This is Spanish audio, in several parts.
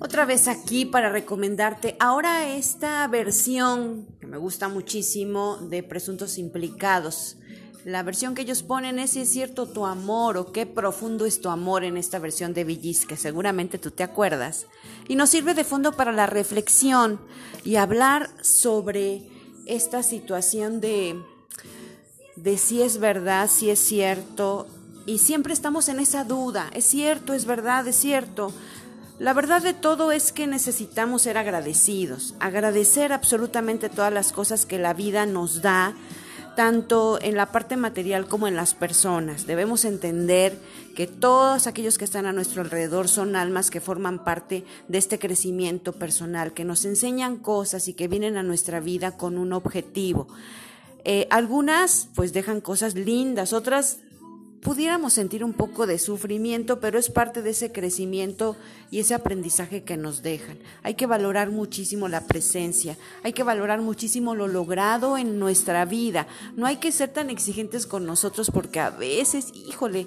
Otra vez aquí para recomendarte ahora esta versión que me gusta muchísimo de Presuntos Implicados. La versión que ellos ponen es si es cierto tu amor o qué profundo es tu amor en esta versión de Villis, que seguramente tú te acuerdas. Y nos sirve de fondo para la reflexión y hablar sobre esta situación de, de si es verdad, si es cierto. Y siempre estamos en esa duda, es cierto, es verdad, es cierto. La verdad de todo es que necesitamos ser agradecidos, agradecer absolutamente todas las cosas que la vida nos da, tanto en la parte material como en las personas. Debemos entender que todos aquellos que están a nuestro alrededor son almas que forman parte de este crecimiento personal, que nos enseñan cosas y que vienen a nuestra vida con un objetivo. Eh, algunas pues dejan cosas lindas, otras pudiéramos sentir un poco de sufrimiento, pero es parte de ese crecimiento y ese aprendizaje que nos dejan. Hay que valorar muchísimo la presencia, hay que valorar muchísimo lo logrado en nuestra vida. No hay que ser tan exigentes con nosotros porque a veces, híjole,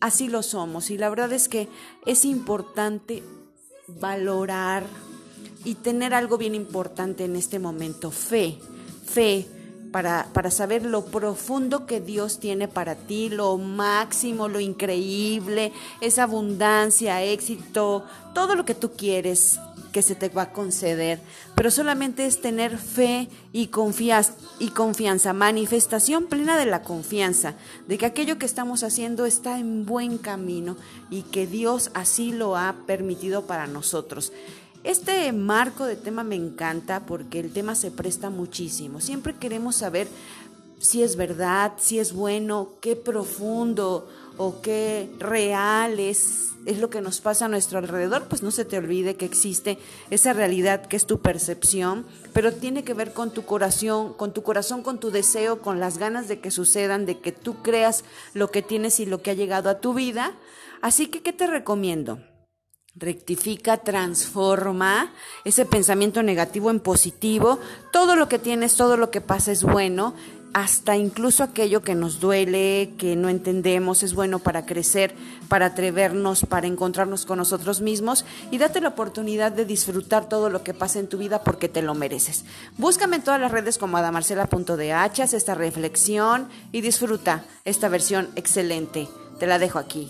así lo somos. Y la verdad es que es importante valorar y tener algo bien importante en este momento, fe, fe para, para, saber lo profundo que Dios tiene para ti, lo máximo, lo increíble, esa abundancia, éxito, todo lo que tú quieres que se te va a conceder, pero solamente es tener fe y, y confianza, manifestación plena de la confianza, de que aquello que estamos haciendo está en buen camino y que Dios así lo ha permitido para nosotros. Este marco de tema me encanta porque el tema se presta muchísimo. Siempre queremos saber si es verdad, si es bueno, qué profundo o qué real es, es lo que nos pasa a nuestro alrededor, pues no se te olvide que existe esa realidad que es tu percepción, pero tiene que ver con tu corazón, con tu corazón, con tu deseo, con las ganas de que sucedan, de que tú creas lo que tienes y lo que ha llegado a tu vida. Así que, ¿qué te recomiendo? Rectifica, transforma ese pensamiento negativo en positivo. Todo lo que tienes, todo lo que pasa es bueno, hasta incluso aquello que nos duele, que no entendemos, es bueno para crecer, para atrevernos, para encontrarnos con nosotros mismos y date la oportunidad de disfrutar todo lo que pasa en tu vida porque te lo mereces. Búscame en todas las redes como adamarcela.dh, esta reflexión y disfruta esta versión excelente. Te la dejo aquí.